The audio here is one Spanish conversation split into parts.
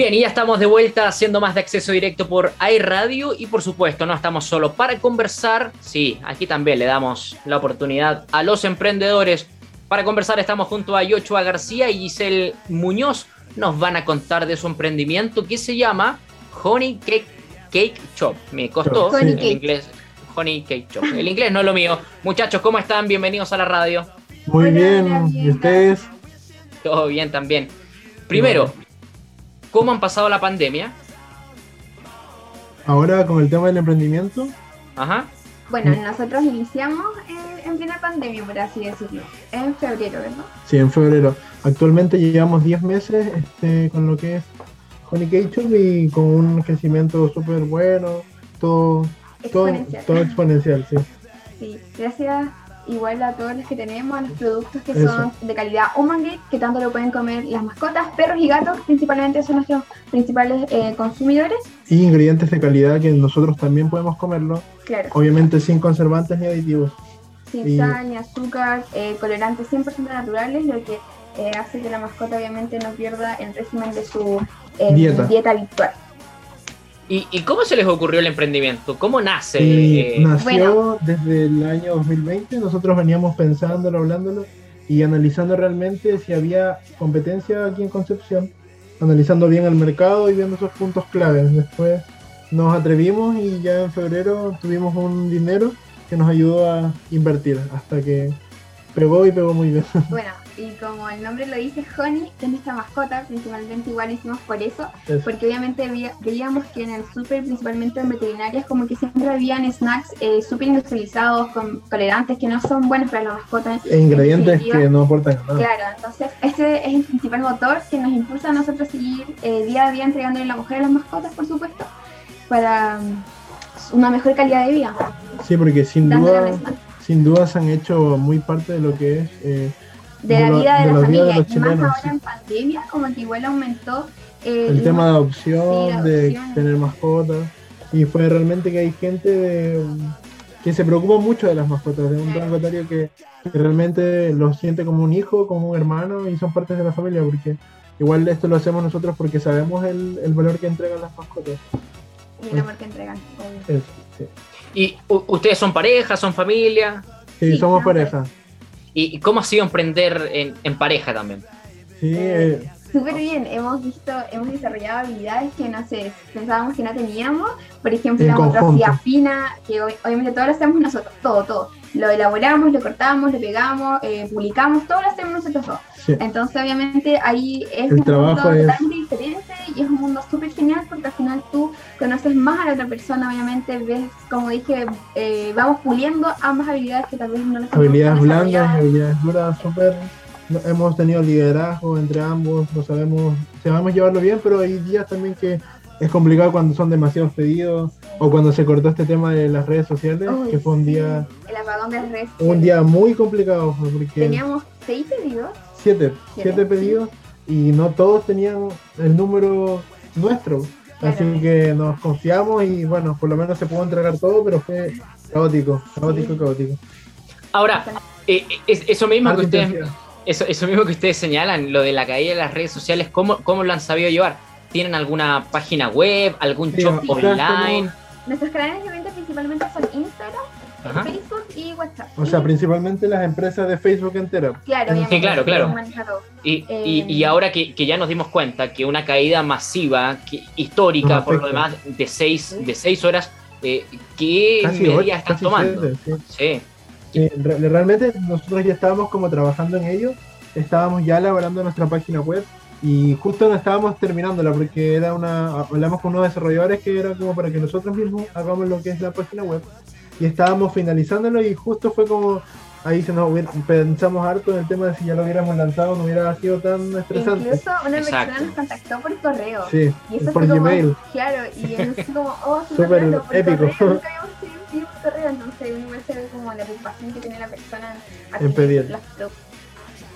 Bien, y ya estamos de vuelta haciendo más de acceso directo por iRadio y por supuesto no estamos solo para conversar, sí, aquí también le damos la oportunidad a los emprendedores. Para conversar estamos junto a Yochoa García y Giselle Muñoz. Nos van a contar de su emprendimiento que se llama Honey Cake, Cake Shop. Me costó en inglés. Honey Cake Shop. El inglés no es lo mío. Muchachos, ¿cómo están? Bienvenidos a la radio. Muy bien, ¿y ustedes? Todo bien también. Primero, ¿Cómo han pasado la pandemia? Ahora con el tema del emprendimiento. Ajá. Bueno, nosotros iniciamos en plena pandemia, por así decirlo, en febrero, ¿verdad? Sí, en febrero. Actualmente llevamos 10 meses este, con lo que es Honey y con un crecimiento súper bueno, todo exponencial. Todo, todo exponencial, sí. Sí, gracias igual a todos los que tenemos, los productos que son de calidad Human que tanto lo pueden comer las mascotas, perros y gatos, principalmente son nuestros principales eh, consumidores. Y ingredientes de calidad que nosotros también podemos comerlo, claro. obviamente sin conservantes ni aditivos. Sin sal ni azúcar, eh, colorantes 100% naturales, lo que eh, hace que la mascota obviamente no pierda el régimen de su dieta. dieta habitual. ¿Y, cómo se les ocurrió el emprendimiento? ¿Cómo nace? Eh, nació desde el año 2020, nosotros veníamos pensándolo, hablándolo y analizando realmente si había competencia aquí en Concepción, analizando bien el mercado y viendo esos puntos claves. Después nos atrevimos y ya en febrero tuvimos un dinero que nos ayudó a invertir hasta que pegó y pegó muy bien. Bueno, y como el nombre lo dice, Honey es nuestra mascota, principalmente igual hicimos por eso, porque obviamente veíamos que en el súper, principalmente en veterinarias, como que siempre habían snacks eh, súper industrializados, con tolerantes que no son buenos para la mascota. E ingredientes que no aportan nada. Claro, entonces este es el principal motor que nos impulsa a nosotros a seguir eh, día a día entregándole la mujer a las mascotas, por supuesto, para mm, una mejor calidad de vida. Sí, porque sin duda, sin duda se han hecho muy parte de lo que es... Eh, de, la vida de, la familia. y más ahora en pandemia, como que igual aumentó el tema de adopción, de tener mascotas. Y fue realmente que hay gente que se preocupa mucho de las mascotas, de un rango que, realmente lo siente como un hijo, como un hermano y son partes de la familia, porque igual esto lo hacemos nosotros porque sabemos el, el valor que entregan las mascotas. Y el amor que entregan. ¿Y ustedes son pareja, son familia? Sí, somos pareja. ¿Y cómo ha sido emprender en, pareja también? Sí, eh, súper bien. Hemos visto, hemos desarrollado habilidades que no sé, pensábamos que no teníamos. Por ejemplo, la fotografía fina, que obviamente todo lo hacemos nosotros, todo, todo. Lo elaboramos, lo cortamos, lo pegamos, eh, publicamos, todo lo hacemos nosotros dos. Entonces, obviamente, ahí es un mundo totalmente diferente y es un mundo súper genial porque al final tú conoces más a la otra persona, obviamente, ves, como dije, eh, vamos puliendo ambas habilidades que tal vez no las Habilidades blandas, habilidades duras, súper. Hemos tenido liderazgo entre ambos, no sabemos, sabemos llevarlo bien, pero hay días también que es complicado cuando son demasiados pedidos o cuando se cortó este tema de las redes sociales, que fue un día. El apagón de las redes. Un día muy complicado. Porque Teníamos seis pedidos siete, siete pedidos y no todos tenían el número nuestro. Así que nos confiamos y bueno, por lo menos se pudo entregar todo, pero fue caótico, caótico, caótico. Ahora, eh, eso mismo que ustedes, eso, eso mismo que ustedes señalan, lo de la caída de las redes sociales, ¿cómo, cómo lo han sabido llevar? ¿Tienen alguna página web, algún shop online? Nuestros canales de venta principalmente son Instagram, Facebook y WhatsApp. O sea, principalmente las empresas de Facebook entera. Claro, sí, claro, claro. Y, y, y, eh, ahora que, que, ya nos dimos cuenta que una caída masiva, que, histórica, por lo demás, de seis, de seis horas, eh, ¿qué medidas están tomando? sí. realmente nosotros ya estábamos como trabajando en ello, estábamos ya elaborando nuestra página web y justo no estábamos terminándola porque era una hablamos con unos desarrolladores que era como para que nosotros mismos hagamos lo que es la página web y estábamos finalizándolo y justo fue como ahí se nos pensamos harto en el tema de si ya lo hubiéramos lanzado no hubiera sido tan estresante. Incluso una persona nos contactó por correo. Sí, y eso por Gmail. claro, y es como, oh, súper épico. Correo, nunca habíamos recibido correo, entonces uno ve como la preocupación que tiene la persona en pedir.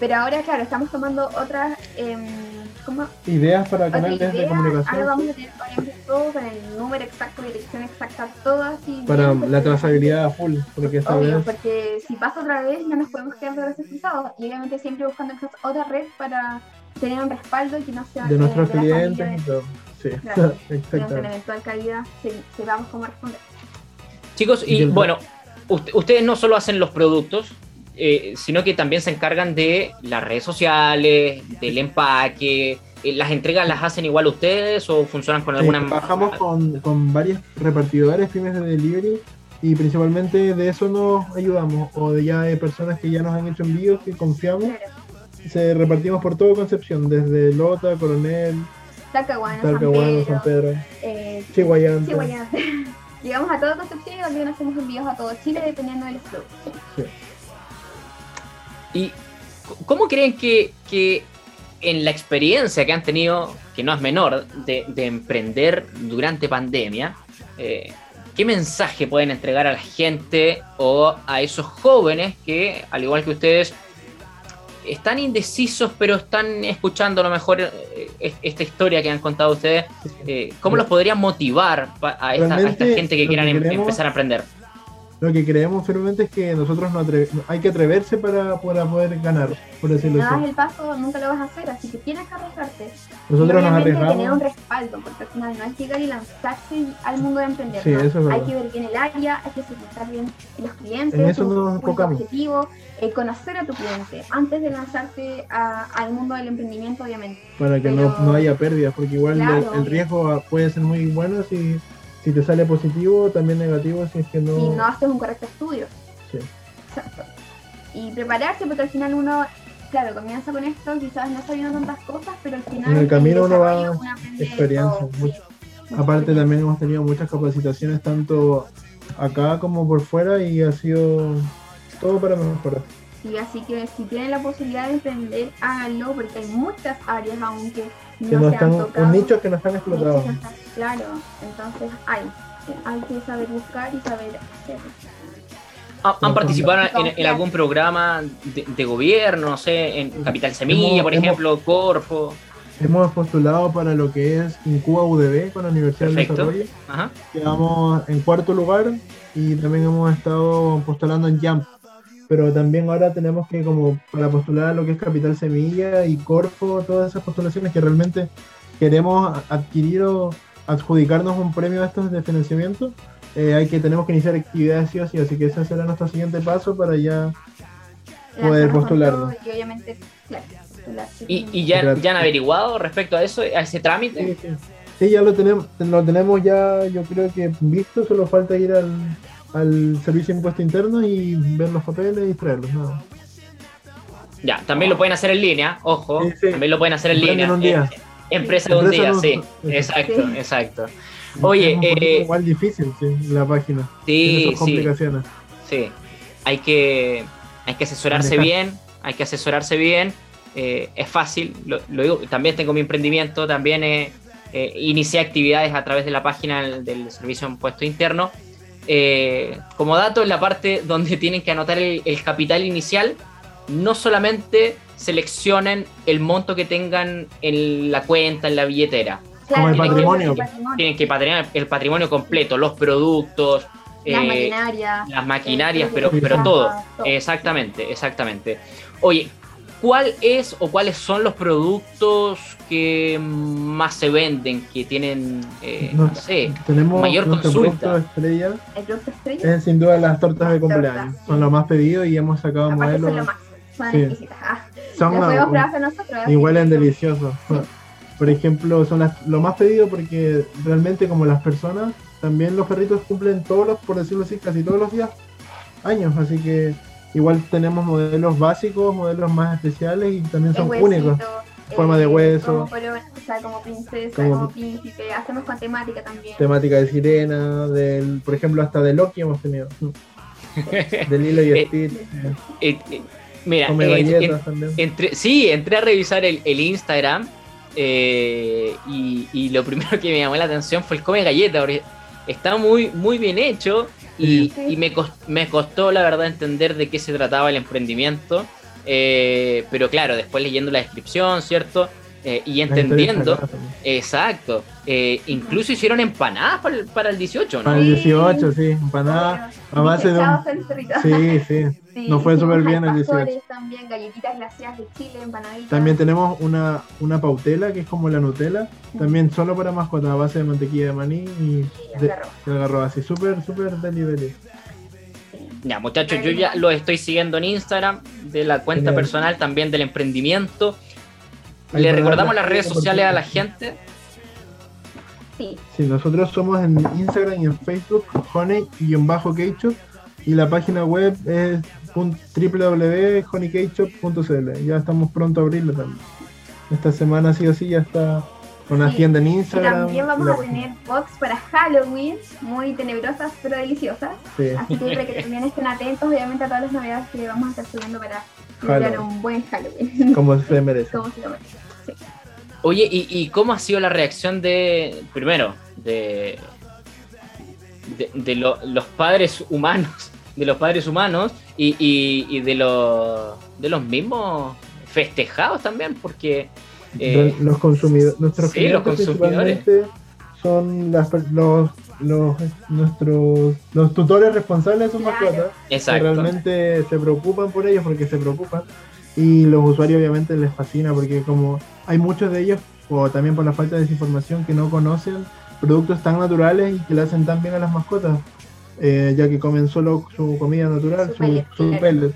Pero ahora, claro, estamos tomando otras eh, ideas para canales de comunicación. Ahora vamos a tener obviamente todo con el número exacto, dirección exacta, todo así. Para la trazabilidad full, porque esta Obvio, porque si pasa otra vez no nos podemos quedar de brazos cruzados. Y obviamente siempre buscando esa otra red para tener un respaldo y que no sea de nuestros clientes. Sí, exacto. en eventual caída sepamos cómo responder. Chicos, y bueno, ustedes no solo hacen los productos, eh, sino que también se encargan de las redes sociales, del empaque. Eh, ¿Las entregas las hacen igual ustedes o funcionan con alguna...? trabajamos con, con varios repartidores, pymes de delivery, y principalmente de eso nos ayudamos, o de ya de personas que ya nos han hecho envíos, que confiamos. Se repartimos por todo Concepción, desde Lota, Coronel, Talcahuano, San Pedro, San Pedro eh, Chihuayante. Llegamos a todo Concepción y también hacemos envíos a todo Chile dependiendo del. Sí. ¿Y cómo creen que, en la experiencia que han tenido, que no es menor, de, emprender durante pandemia, eh, qué mensaje pueden entregar a la gente o a esos jóvenes que, al igual que ustedes, están indecisos, pero están escuchando a lo mejor eh, esta historia que han contado ustedes. Eh, ¿Cómo los podrían motivar a esta, gente que quieran em, empezar a aprender? Lo que creemos firmemente es que nosotros no hay que atreverse para, poder ganar, por decirlo así. No das el paso, nunca lo vas a hacer, así que tienes que arriesgarte. Nosotros nos arriesgamos. tener un respaldo, porque al final no es llegar y lanzarse al mundo de emprender. Sí, eso hay que ver bien el área, hay que segmentar bien los clientes, en eso nos objetivo, eh, conocer a tu cliente antes de lanzarte al mundo del emprendimiento, obviamente. Para que no, no, haya pérdidas, porque igual el, riesgo puede ser muy bueno si si te sale positivo, también negativo si es que no... Si no haces un correcto estudio. Sí. Exacto. Y prepararse, porque al final uno, claro, comienza con esto, quizás no sabiendo tantas cosas, pero al final... En el camino uno va experiencia. Mucho. Aparte también hemos tenido muchas capacitaciones, tanto acá como por fuera, y ha sido todo para mejorar. Sí, así que si tienen la posibilidad de emprender, háganlo, porque hay muchas áreas aún que que no, están, un nichos que no están explotados. claro, entonces hay, hay que saber buscar y saber hacer. ¿Han participado en, algún programa de, gobierno, no sé, en Capital Semilla, por ejemplo, Corfo? Hemos postulado para lo que es Incuba UDB con la Universidad de Desarrollo. Quedamos en cuarto lugar y también hemos estado postulando en Jump pero también ahora tenemos que como para postular a lo que es Capital Semilla y Corfo, todas esas postulaciones que realmente queremos adquirir o adjudicarnos un premio a estos de financiamiento, eh, hay que tenemos que iniciar actividades sí o sí, así que ese será nuestro siguiente paso para ya poder postularnos. Y obviamente, claro, ¿Y, ya, ya han averiguado respecto a eso, a ese trámite? Sí, sí, ya lo tenemos, lo tenemos ya, yo creo que visto, solo falta ir al, al servicio de impuesto interno y ver los papeles y traerlos. Ya, también lo pueden hacer en línea, ojo, también lo pueden hacer en línea. En un día. empresa de un día, sí, exacto, exacto. Oye, eh, igual difícil, sí, la página. Sí, complicaciones. sí. Hay que, hay que asesorarse bien, hay que asesorarse bien. Eh, es fácil, lo, digo, también tengo mi emprendimiento, también eh, inicié actividades a través de la página del, Servicio de Impuesto Interno eh, como dato, en la parte donde tienen que anotar el, capital inicial, no solamente seleccionen el monto que tengan en la cuenta, en la billetera. como el patrimonio. tienen que patrimonio, el patrimonio completo, los productos, las eh, maquinarias, las maquinarias, pero, pero todo. Exactamente, exactamente. Oye, ¿cuál es o cuáles son los productos que más se venden, que tienen, eh, no, sé, tenemos mayor consulta? Estrella, ¿El producto estrella? Es sin duda las tortas de cumpleaños. Son los más pedidos y hemos sacado modelos. Son, lo más, son exquisitas. Ah, son nosotros. Y huelen deliciosos. Por ejemplo, son las, lo más pedido porque realmente como las personas, también los perritos cumplen todos los, por decirlo así, casi todos los días, años. Así que Igual tenemos modelos básicos, modelos más especiales y también son únicos. Forma de hueso. Como, o sea, como princesa, como, príncipe. Hacemos con temática también. Temática de sirena, del, por ejemplo, hasta de Loki hemos tenido. de Lilo y eh, Stitch. Eh, eh, mira, entre, sí, entré a revisar el, el Instagram y, y, lo primero que me llamó la atención fue el come galleta. Está muy, muy bien hecho y, me, me, costó, la verdad, entender de qué se trataba el emprendimiento. Eh, pero claro, después leyendo la descripción, ¿cierto? Eh, y entendiendo, exacto, eh, incluso hicieron empanadas para el, 18, ¿no? Para el 18, sí, empanadas a base de Sí, sí, nos fue súper bien el 18. También, galletitas glaciadas de Chile, empanaditas. También tenemos una, una pautela, que es como la Nutella, también solo para mascotas, a base de mantequilla de maní y, de, algarroba, así, súper, súper deli Ya, muchachos, yo ya lo estoy siguiendo en Instagram, de la cuenta personal, también del emprendimiento. ¿Le recordamos las redes sociales a la gente? Sí. Sí, nosotros somos en Instagram y en Facebook, honey-keyshop y la página web es www.honeykeyshop.cl. Ya estamos pronto a abrirlo también. Esta semana sí o sí ya está con una tienda en Instagram. también vamos a tener box para Halloween, muy tenebrosas pero deliciosas. Así que para que también estén atentos, obviamente, a todas las novedades que vamos a estar subiendo para celebrar un buen Halloween. Como se merece. Como se lo merece. Oye, ¿y, cómo ha sido la reacción de, primero, de, de, los padres humanos, de los padres humanos y, de, los, de los mismos festejados también? Porque... Eh, los consumidores, nuestros sí, los consumidores. son las, los, los, nuestros los tutores responsables de sus mascotas que realmente se preocupan por ellos porque se preocupan y los usuarios obviamente les fascina porque como hay muchos de ellos, o también por la falta de desinformación, que no conocen productos tan naturales y que le hacen tan bien a las mascotas, eh, ya que comen solo su comida natural, su, pellet.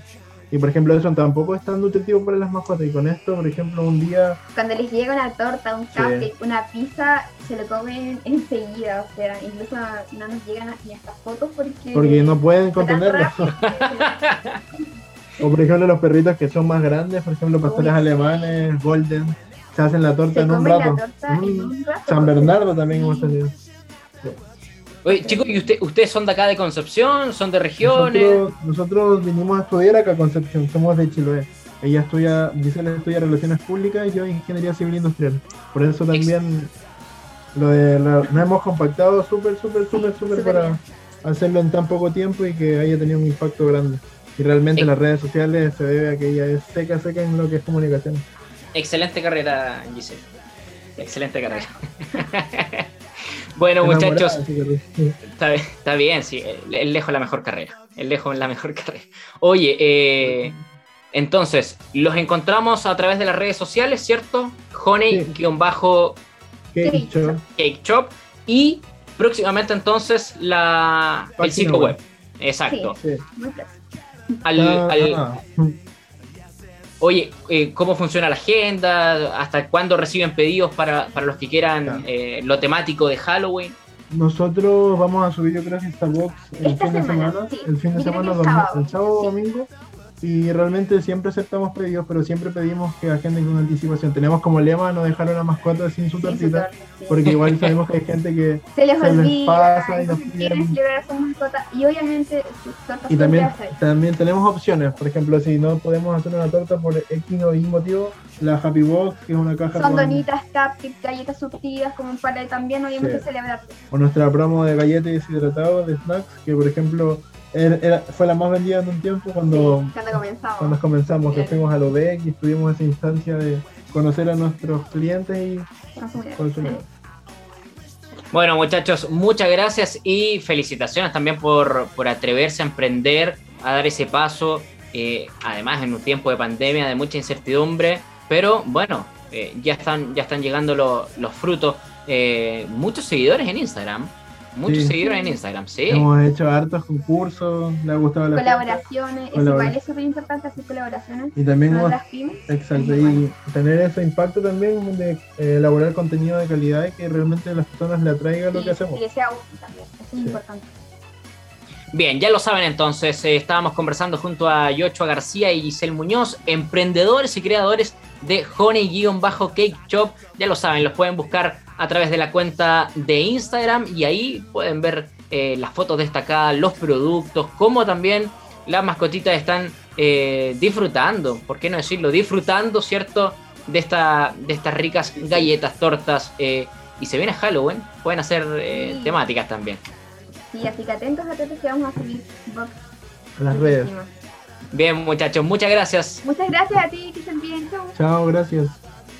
Y por ejemplo, eso tampoco es tan nutritivo para las mascotas. Y con esto, por ejemplo, un día. Cuando les llega una torta, un café, una pizza, se lo comen enseguida. O sea, incluso no nos llegan ni estas fotos porque. Porque no pueden contenerlo. O por ejemplo los perritos que son más grandes, por ejemplo pastores alemanes, golden, se hacen la torta, en, un rato. Mm. San Bernardo también hemos tenido. Oye, chicos, ¿y usted, ustedes son de acá de Concepción? ¿Son de regiones? Nosotros, vinimos a estudiar acá a Concepción, somos de Chiloé. Ella estudia, dice estudia Relaciones Públicas y yo Ingeniería Civil Industrial. Por eso también lo de nos hemos compactado súper, súper, súper, súper para hacerlo en tan poco tiempo y que haya tenido un impacto grande. Y realmente las redes sociales se debe a que ella es seca, seca en lo que es comunicación. Excelente carrera, Giselle. Excelente carrera. bueno, muchachos. Está, bien, sí. El lejos la mejor carrera. El lejos la mejor carrera. Oye, eh, entonces, los encontramos a través de las redes sociales, ¿cierto? Honey-Cake Shop. Y próximamente entonces la, el sitio web. Exacto. Sí, al, ah, ah. Oye, eh, ¿cómo funciona la agenda? ¿Hasta cuándo reciben pedidos para, los que quieran eh, lo temático de Halloween? Nosotros vamos a subir, yo creo que esta box el fin de semana, el fin de semana, el sábado, domingo y realmente siempre aceptamos pedidos, pero siempre pedimos que agenden con anticipación. Tenemos como lema no dejar una mascota sin su tortita, porque igual sabemos que hay gente que se les, pasa y nos piden. su mascota y obviamente y también, también tenemos opciones, por ejemplo, si no podemos hacer una torta por X o Y motivo, la Happy Box, que es una caja Son donitas, cupcakes, galletas surtidas, como para también obviamente celebrar. O nuestra promo de galletas deshidratadas, de snacks, que por ejemplo fue la más vendida en un tiempo cuando, cuando comenzamos, que fuimos a lo y tuvimos esa instancia de conocer a nuestros clientes y consumidores. Bueno, muchachos, muchas gracias y felicitaciones también por, por atreverse a emprender, a dar ese paso, eh, además en un tiempo de pandemia, de mucha incertidumbre, pero bueno, eh, ya, están, ya están llegando los frutos. Eh, muchos seguidores en Instagram, Muchos seguidores en Instagram, sí. Hemos hecho hartos concursos, le ha gustado la Colaboraciones, es igual, es súper importante hacer colaboraciones y también con otras pymes. Exacto, y tener ese impacto también de eh, elaborar contenido de calidad y que realmente las personas le atraiga lo que hacemos. Y que sea útil también, eso es importante. Bien, ya lo saben entonces, eh, estábamos conversando junto a Yochoa García y Giselle Muñoz, emprendedores y creadores de Honey-Cake Shop. Ya lo saben, los pueden buscar a través de la cuenta de Instagram y ahí pueden ver eh, las fotos destacadas, los productos, cómo también las mascotitas están eh, disfrutando, ¿por qué no decirlo? Disfrutando, ¿cierto? De, esta, de estas ricas galletas, tortas. Y se viene Halloween, pueden hacer temáticas también. Sí, así que atentos a todos que vamos a subir las redes. Bien, muchachos, muchas gracias. Muchas gracias a ti, que estén bien. Chao. Chao, gracias.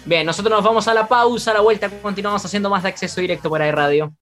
Bien, nosotros nos vamos a la pausa, a la vuelta continuamos haciendo más de acceso directo por iRadio.